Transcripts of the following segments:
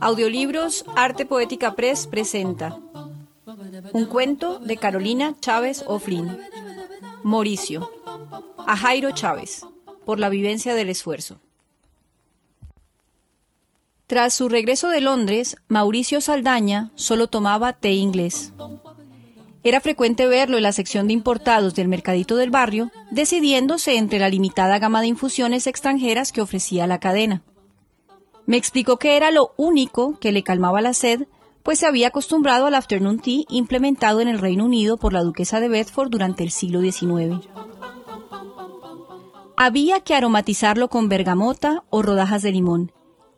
Audiolibros Arte Poética Press presenta un cuento de Carolina Chávez Oflin. Mauricio. A Jairo Chávez, por la vivencia del esfuerzo. Tras su regreso de Londres, Mauricio Saldaña solo tomaba té inglés. Era frecuente verlo en la sección de importados del mercadito del barrio, decidiéndose entre la limitada gama de infusiones extranjeras que ofrecía la cadena. Me explicó que era lo único que le calmaba la sed, pues se había acostumbrado al afternoon tea implementado en el Reino Unido por la duquesa de Bedford durante el siglo XIX. Había que aromatizarlo con bergamota o rodajas de limón,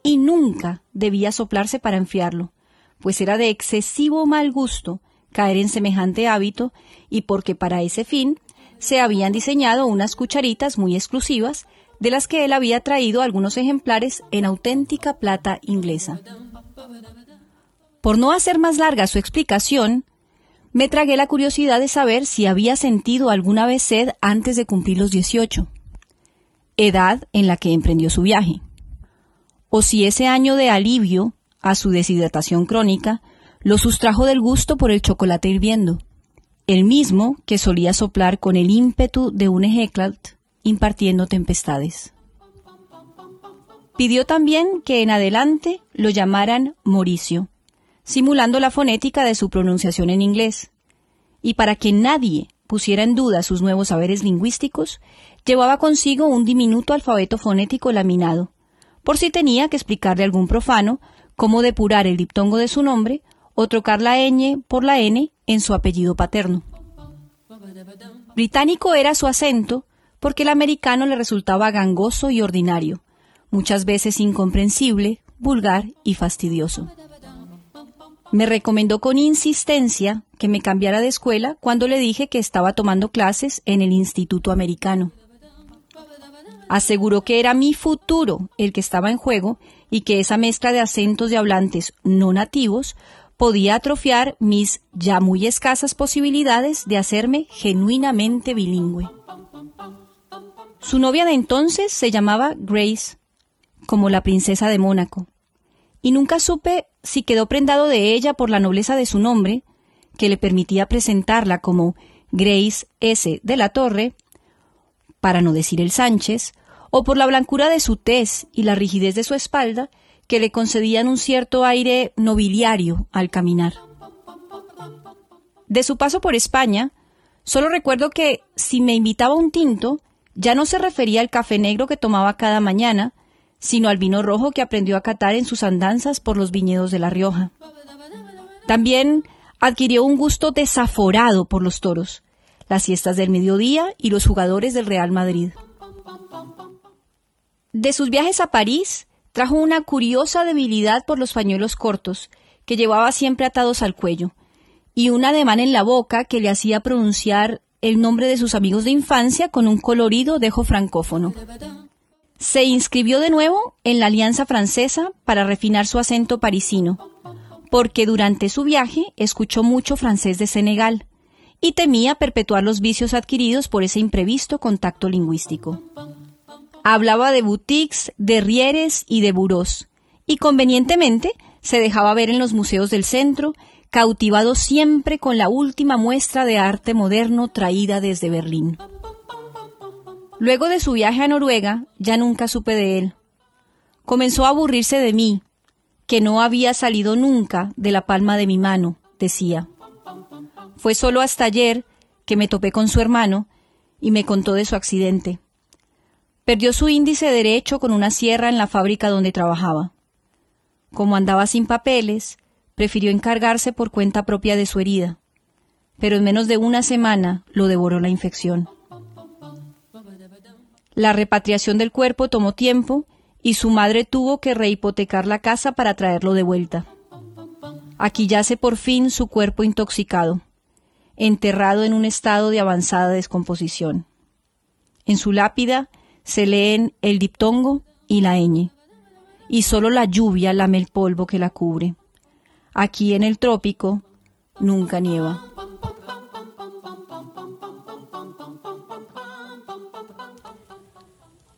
y nunca debía soplarse para enfriarlo, pues era de excesivo mal gusto caer en semejante hábito y porque para ese fin se habían diseñado unas cucharitas muy exclusivas de las que él había traído algunos ejemplares en auténtica plata inglesa. Por no hacer más larga su explicación, me tragué la curiosidad de saber si había sentido alguna vez sed antes de cumplir los 18, edad en la que emprendió su viaje, o si ese año de alivio a su deshidratación crónica lo sustrajo del gusto por el chocolate hirviendo, el mismo que solía soplar con el ímpetu de un ejeclat impartiendo tempestades. Pidió también que en adelante lo llamaran Mauricio, simulando la fonética de su pronunciación en inglés, y para que nadie pusiera en duda sus nuevos saberes lingüísticos, llevaba consigo un diminuto alfabeto fonético laminado, por si tenía que explicarle a algún profano cómo depurar el diptongo de su nombre o trocar la ñ por la n en su apellido paterno. Británico era su acento porque el americano le resultaba gangoso y ordinario, muchas veces incomprensible, vulgar y fastidioso. Me recomendó con insistencia que me cambiara de escuela cuando le dije que estaba tomando clases en el Instituto Americano. Aseguró que era mi futuro el que estaba en juego y que esa mezcla de acentos de hablantes no nativos podía atrofiar mis ya muy escasas posibilidades de hacerme genuinamente bilingüe. Su novia de entonces se llamaba Grace, como la princesa de Mónaco, y nunca supe si quedó prendado de ella por la nobleza de su nombre, que le permitía presentarla como Grace S. de la Torre, para no decir el Sánchez, o por la blancura de su tez y la rigidez de su espalda, que le concedían un cierto aire nobiliario al caminar. De su paso por España, solo recuerdo que si me invitaba un tinto, ya no se refería al café negro que tomaba cada mañana, sino al vino rojo que aprendió a catar en sus andanzas por los viñedos de La Rioja. También adquirió un gusto desaforado por los toros, las siestas del mediodía y los jugadores del Real Madrid. De sus viajes a París, trajo una curiosa debilidad por los pañuelos cortos, que llevaba siempre atados al cuello, y un ademán en la boca que le hacía pronunciar el nombre de sus amigos de infancia con un colorido dejo francófono. Se inscribió de nuevo en la Alianza Francesa para refinar su acento parisino, porque durante su viaje escuchó mucho francés de Senegal y temía perpetuar los vicios adquiridos por ese imprevisto contacto lingüístico. Hablaba de boutiques, de rieres y de buros, y convenientemente se dejaba ver en los museos del centro, cautivado siempre con la última muestra de arte moderno traída desde Berlín. Luego de su viaje a Noruega, ya nunca supe de él. Comenzó a aburrirse de mí, que no había salido nunca de la palma de mi mano, decía. Fue solo hasta ayer que me topé con su hermano y me contó de su accidente. Perdió su índice derecho con una sierra en la fábrica donde trabajaba. Como andaba sin papeles, prefirió encargarse por cuenta propia de su herida, pero en menos de una semana lo devoró la infección. La repatriación del cuerpo tomó tiempo y su madre tuvo que rehipotecar la casa para traerlo de vuelta. Aquí yace por fin su cuerpo intoxicado, enterrado en un estado de avanzada descomposición. En su lápida se leen el diptongo y la ñ, y solo la lluvia lame el polvo que la cubre. Aquí en el trópico nunca nieva.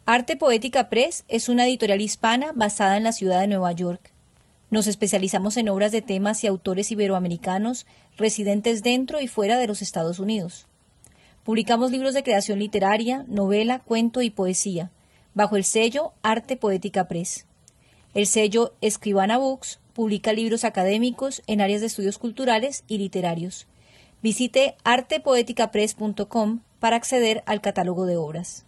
Arte Poética Press es una editorial hispana basada en la ciudad de Nueva York. Nos especializamos en obras de temas y autores iberoamericanos residentes dentro y fuera de los Estados Unidos. Publicamos libros de creación literaria, novela, cuento y poesía, bajo el sello Arte Poética Press. El sello Escribana Books publica libros académicos en áreas de estudios culturales y literarios. Visite artepoeticapress.com para acceder al catálogo de obras.